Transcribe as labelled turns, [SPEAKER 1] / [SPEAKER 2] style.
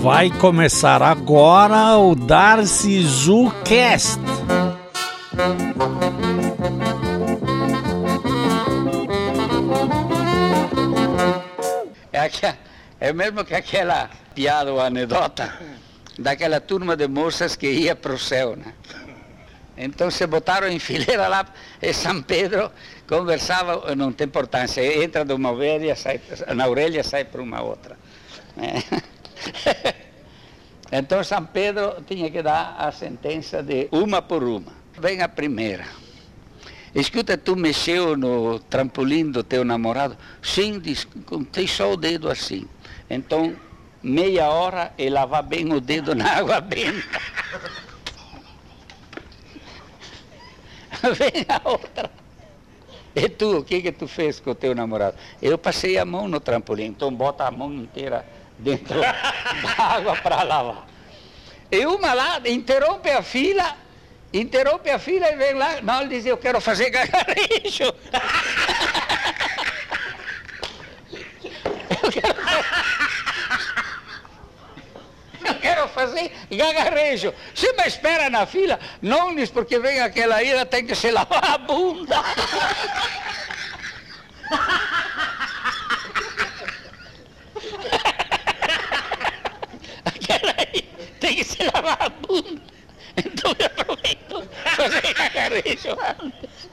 [SPEAKER 1] Vai começar agora o Darcy ZooCast.
[SPEAKER 2] É, aqua- é mesmo que aquela piada ou anedota daquela turma de moças que ia para o céu, né? Então se botaram em fileira lá e São Pedro conversava, não tem importância, entra de uma orelha, sai, na orelha sai para uma outra. Né? Então São Pedro tinha que dar a sentença de uma por uma. Vem a primeira. Escuta, tu mexeu no trampolim do teu namorado? Sim, diz, só o dedo assim. Então, meia hora e lavar bem o dedo na água benta. Vem a outra. E tu, o que que tu fez com o teu namorado? Eu passei a mão no trampolim, então bota a mão inteira dentro da água para lavar. E uma lá interrompe a fila, interrompe a fila e vem lá, não, ele diz, eu quero fazer gargarejo. Eu quero fazer gagarrejo. Se me espera na fila, não diz porque vem aquela ira, tem que se lavar a bunda. Aquela aí tem que se lavar a bunda. Então eu aproveito fazer gagarrejo antes.